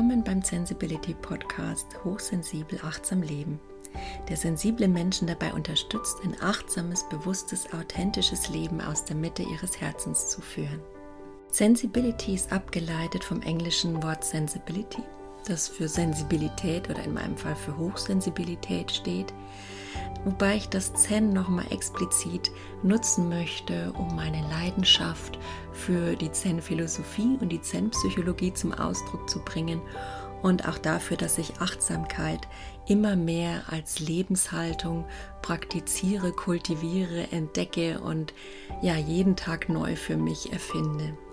Willkommen beim Sensibility Podcast Hochsensibel achtsam leben, der sensible Menschen dabei unterstützt, ein achtsames, bewusstes, authentisches Leben aus der Mitte ihres Herzens zu führen. Sensibility ist abgeleitet vom englischen Wort Sensibility, das für Sensibilität oder in meinem Fall für Hochsensibilität steht, wobei ich das Zen nochmal explizit nutzen möchte, um meine Leidenschaft für die Zen-Philosophie und die Zen-Psychologie zum Ausdruck zu bringen und auch dafür, dass ich Achtsamkeit immer mehr als Lebenshaltung praktiziere, kultiviere, entdecke und ja jeden Tag neu für mich erfinde.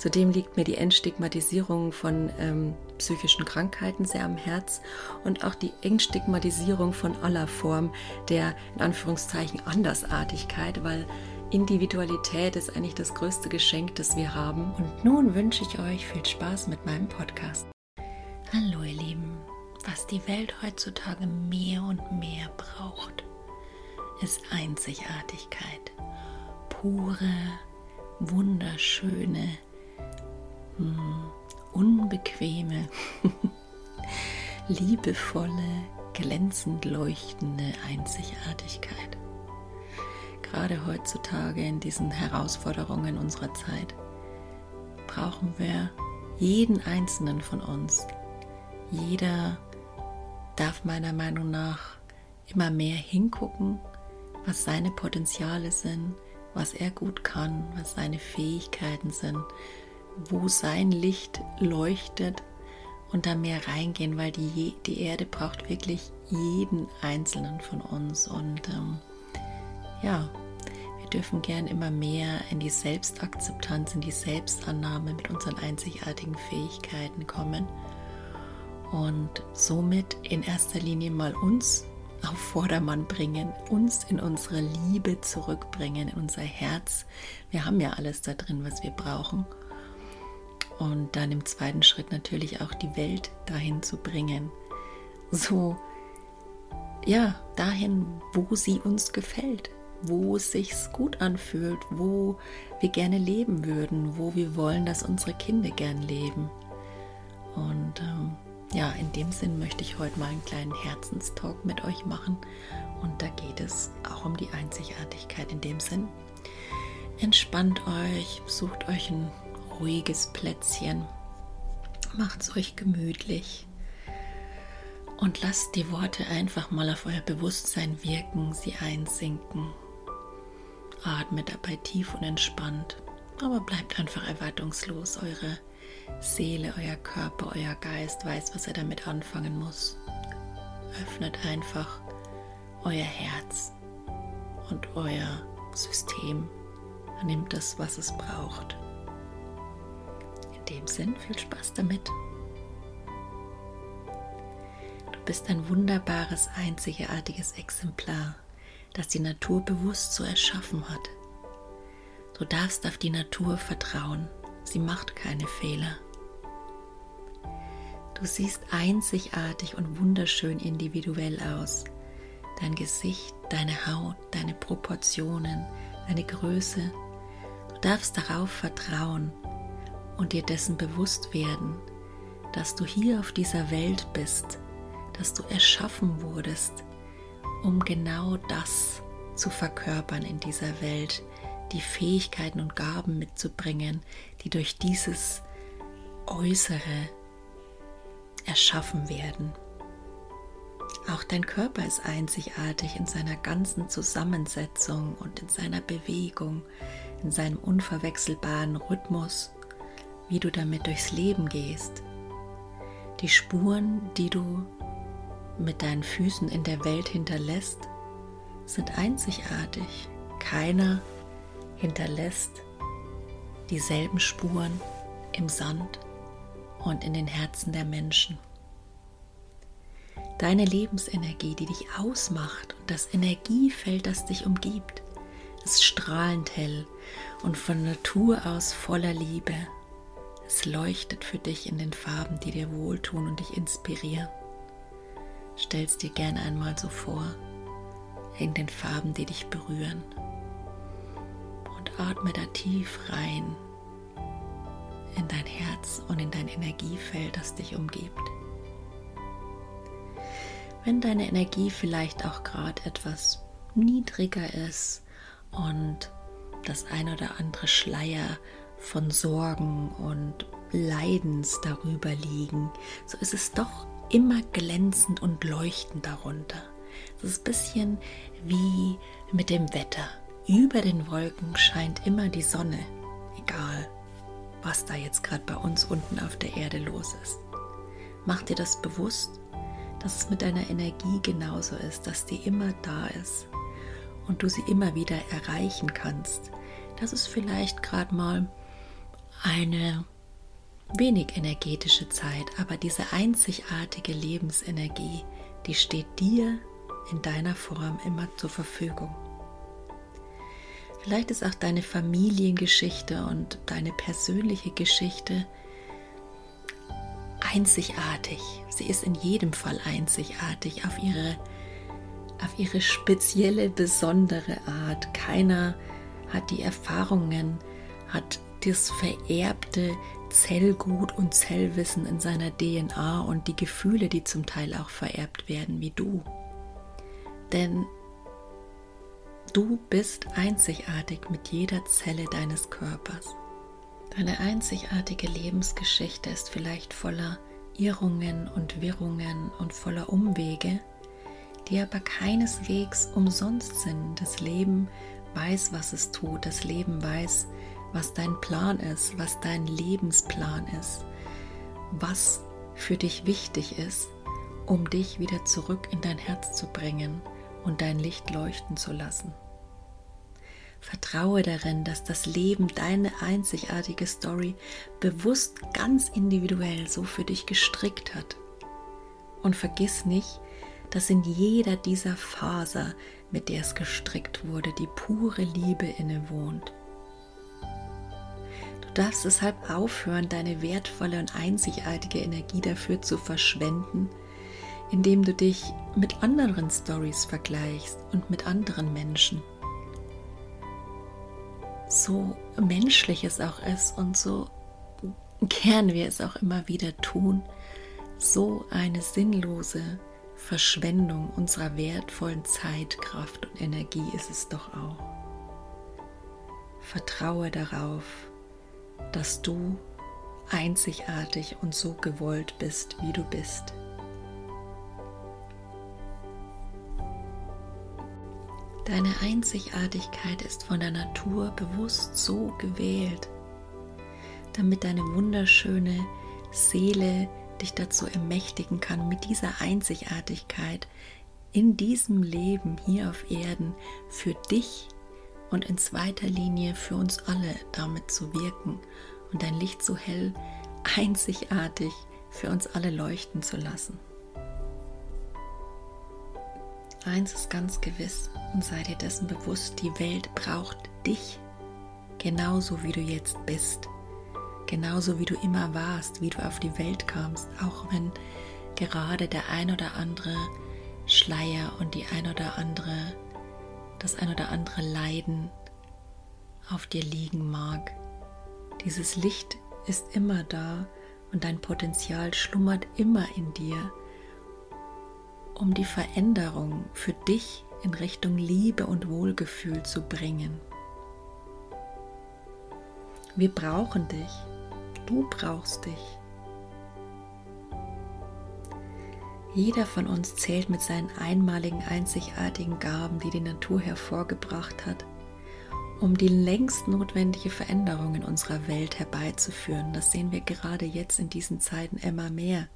Zudem liegt mir die Entstigmatisierung von ähm, psychischen Krankheiten sehr am Herz und auch die Entstigmatisierung von aller Form der in Anführungszeichen Andersartigkeit, weil Individualität ist eigentlich das größte Geschenk, das wir haben. Und nun wünsche ich euch viel Spaß mit meinem Podcast. Hallo ihr Lieben, was die Welt heutzutage mehr und mehr braucht, ist Einzigartigkeit. Pure, wunderschöne, unbequeme, liebevolle, glänzend leuchtende Einzigartigkeit. Gerade heutzutage in diesen Herausforderungen unserer Zeit brauchen wir jeden einzelnen von uns. Jeder darf meiner Meinung nach immer mehr hingucken, was seine Potenziale sind, was er gut kann, was seine Fähigkeiten sind, wo sein Licht leuchtet und da mehr reingehen, weil die, die Erde braucht wirklich jeden einzelnen von uns. Und ähm, ja, wir dürfen gern immer mehr in die Selbstakzeptanz, in die Selbstannahme mit unseren einzigartigen Fähigkeiten kommen und somit in erster Linie mal uns auf Vordermann bringen, uns in unsere Liebe zurückbringen, in unser Herz. Wir haben ja alles da drin, was wir brauchen und dann im zweiten Schritt natürlich auch die Welt dahin zu bringen. So, ja, dahin, wo sie uns gefällt, wo es sich gut anfühlt, wo wir gerne leben würden, wo wir wollen, dass unsere Kinder gern leben. Und ähm, ja, in dem Sinn möchte ich heute mal einen kleinen Herzenstalk mit euch machen. Und da geht es auch um die Einzigartigkeit in dem Sinn. Entspannt euch, sucht euch ein ruhiges Plätzchen. Macht es euch gemütlich und lasst die Worte einfach mal auf euer Bewusstsein wirken, sie einsinken. Atmet dabei tief und entspannt, aber bleibt einfach erwartungslos. Eure Seele, euer Körper, euer Geist weiß, was er damit anfangen muss. Öffnet einfach euer Herz und euer System. Nimmt das, was es braucht dem Sinn viel Spaß damit. Du bist ein wunderbares, einzigartiges Exemplar, das die Natur bewusst so erschaffen hat. Du darfst auf die Natur vertrauen, sie macht keine Fehler. Du siehst einzigartig und wunderschön individuell aus. Dein Gesicht, deine Haut, deine Proportionen, deine Größe. Du darfst darauf vertrauen, und dir dessen bewusst werden, dass du hier auf dieser Welt bist, dass du erschaffen wurdest, um genau das zu verkörpern in dieser Welt, die Fähigkeiten und Gaben mitzubringen, die durch dieses Äußere erschaffen werden. Auch dein Körper ist einzigartig in seiner ganzen Zusammensetzung und in seiner Bewegung, in seinem unverwechselbaren Rhythmus, wie du damit durchs Leben gehst. Die Spuren, die du mit deinen Füßen in der Welt hinterlässt, sind einzigartig. Keiner hinterlässt dieselben Spuren im Sand und in den Herzen der Menschen. Deine Lebensenergie, die dich ausmacht und das Energiefeld, das dich umgibt, ist strahlend hell und von Natur aus voller Liebe. Es leuchtet für dich in den Farben, die dir wohltun und dich inspirieren. Stell's dir gerne einmal so vor, in den Farben, die dich berühren. Und atme da tief rein in dein Herz und in dein Energiefeld, das dich umgibt. Wenn deine Energie vielleicht auch gerade etwas niedriger ist und das ein oder andere Schleier von Sorgen und Leidens darüber liegen, so ist es doch immer glänzend und leuchtend darunter. Es ist ein bisschen wie mit dem Wetter. Über den Wolken scheint immer die Sonne, egal was da jetzt gerade bei uns unten auf der Erde los ist. Mach dir das bewusst, dass es mit deiner Energie genauso ist, dass die immer da ist und du sie immer wieder erreichen kannst. Das ist vielleicht gerade mal eine wenig energetische Zeit, aber diese einzigartige Lebensenergie, die steht dir in deiner Form immer zur Verfügung. Vielleicht ist auch deine Familiengeschichte und deine persönliche Geschichte einzigartig. Sie ist in jedem Fall einzigartig auf ihre, auf ihre spezielle, besondere Art. Keiner hat die Erfahrungen, hat das vererbte Zellgut und Zellwissen in seiner DNA und die Gefühle, die zum Teil auch vererbt werden wie du. Denn Du bist einzigartig mit jeder Zelle deines Körpers. Deine einzigartige Lebensgeschichte ist vielleicht voller Irrungen und Wirrungen und voller Umwege, die aber keineswegs umsonst sind. Das Leben weiß, was es tut. Das Leben weiß, was dein Plan ist, was dein Lebensplan ist, was für dich wichtig ist, um dich wieder zurück in dein Herz zu bringen und dein Licht leuchten zu lassen. Vertraue darin, dass das Leben deine einzigartige Story bewusst ganz individuell so für dich gestrickt hat. Und vergiss nicht, dass in jeder dieser Faser, mit der es gestrickt wurde, die pure Liebe innewohnt. Du darfst deshalb aufhören, deine wertvolle und einzigartige Energie dafür zu verschwenden, indem du dich mit anderen Stories vergleichst und mit anderen Menschen. So menschlich es auch ist und so gern wir es auch immer wieder tun, so eine sinnlose Verschwendung unserer wertvollen Zeit, Kraft und Energie ist es doch auch. Vertraue darauf, dass du einzigartig und so gewollt bist, wie du bist. Deine Einzigartigkeit ist von der Natur bewusst so gewählt, damit deine wunderschöne Seele dich dazu ermächtigen kann, mit dieser Einzigartigkeit in diesem Leben hier auf Erden für dich und in zweiter Linie für uns alle damit zu wirken und dein Licht so hell, einzigartig für uns alle leuchten zu lassen. Eins ist ganz gewiss und sei dir dessen bewusst, die Welt braucht dich genauso wie du jetzt bist, genauso wie du immer warst, wie du auf die Welt kamst, auch wenn gerade der ein oder andere Schleier und die ein oder andere, das ein oder andere Leiden auf dir liegen mag. Dieses Licht ist immer da und dein Potenzial schlummert immer in dir um die Veränderung für dich in Richtung Liebe und Wohlgefühl zu bringen. Wir brauchen dich. Du brauchst dich. Jeder von uns zählt mit seinen einmaligen, einzigartigen Gaben, die die Natur hervorgebracht hat, um die längst notwendige Veränderung in unserer Welt herbeizuführen. Das sehen wir gerade jetzt in diesen Zeiten immer mehr.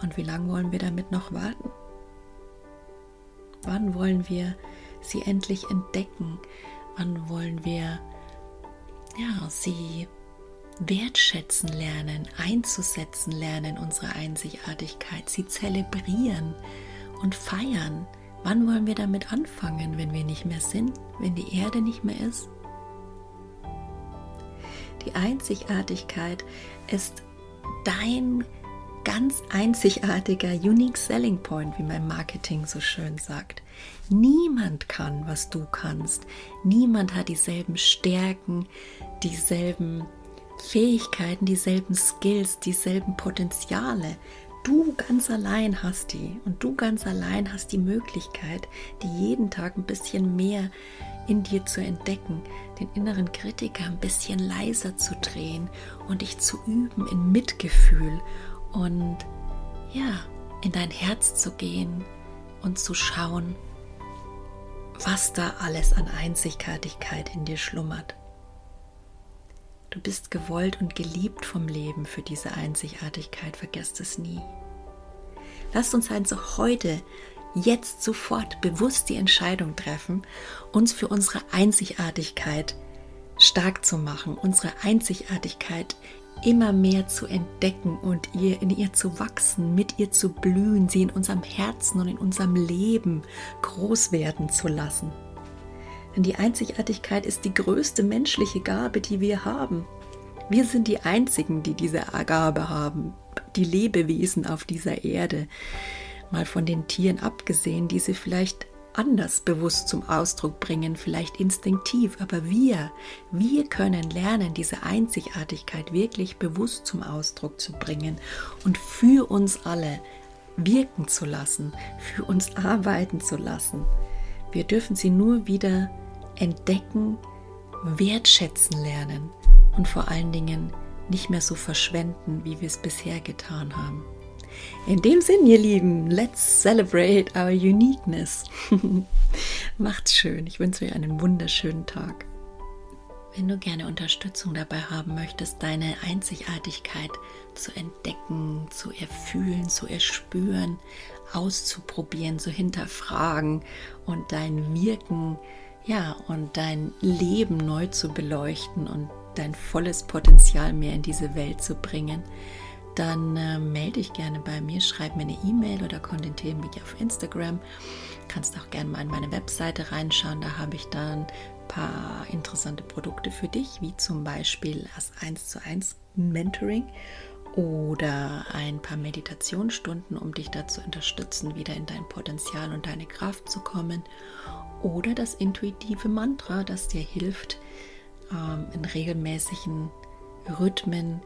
Und wie lange wollen wir damit noch warten? Wann wollen wir sie endlich entdecken? Wann wollen wir ja, sie wertschätzen lernen, einzusetzen lernen, unsere Einzigartigkeit, sie zelebrieren und feiern. Wann wollen wir damit anfangen, wenn wir nicht mehr sind, wenn die Erde nicht mehr ist? Die Einzigartigkeit ist dein ganz einzigartiger Unique Selling Point, wie mein Marketing so schön sagt. Niemand kann, was du kannst. Niemand hat dieselben Stärken, dieselben Fähigkeiten, dieselben Skills, dieselben Potenziale. Du ganz allein hast die und du ganz allein hast die Möglichkeit, die jeden Tag ein bisschen mehr in dir zu entdecken, den inneren Kritiker ein bisschen leiser zu drehen und dich zu üben in Mitgefühl und ja, in dein Herz zu gehen und zu schauen, was da alles an Einzigartigkeit in dir schlummert. Du bist gewollt und geliebt vom Leben für diese Einzigartigkeit, vergesst es nie. Lasst uns also heute, jetzt sofort bewusst die Entscheidung treffen, uns für unsere Einzigartigkeit stark zu machen, unsere Einzigartigkeit immer mehr zu entdecken und ihr in ihr zu wachsen, mit ihr zu blühen, sie in unserem Herzen und in unserem Leben groß werden zu lassen. Denn die Einzigartigkeit ist die größte menschliche Gabe, die wir haben. Wir sind die Einzigen, die diese Gabe haben, die Lebewesen auf dieser Erde. Mal von den Tieren abgesehen, die sie vielleicht anders bewusst zum Ausdruck bringen, vielleicht instinktiv, aber wir, wir können lernen, diese Einzigartigkeit wirklich bewusst zum Ausdruck zu bringen und für uns alle wirken zu lassen, für uns arbeiten zu lassen. Wir dürfen sie nur wieder entdecken, wertschätzen lernen und vor allen Dingen nicht mehr so verschwenden, wie wir es bisher getan haben. In dem Sinn, ihr Lieben, let's celebrate our uniqueness. Macht's schön. Ich wünsche euch einen wunderschönen Tag. Wenn du gerne Unterstützung dabei haben möchtest, deine Einzigartigkeit zu entdecken, zu erfühlen, zu erspüren, auszuprobieren, zu hinterfragen und dein Wirken ja, und dein Leben neu zu beleuchten und dein volles Potenzial mehr in diese Welt zu bringen, dann äh, melde dich gerne bei mir, schreib mir eine E-Mail oder kontaktiere mich auf Instagram. Kannst auch gerne mal in meine Webseite reinschauen, da habe ich dann ein paar interessante Produkte für dich, wie zum Beispiel das 1 zu 1 Mentoring oder ein paar Meditationsstunden, um dich da zu unterstützen, wieder in dein Potenzial und deine Kraft zu kommen oder das intuitive Mantra, das dir hilft, ähm, in regelmäßigen Rhythmen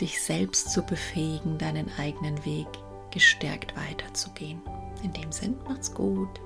dich selbst zu befähigen, deinen eigenen Weg gestärkt weiterzugehen. In dem Sinn, macht's gut.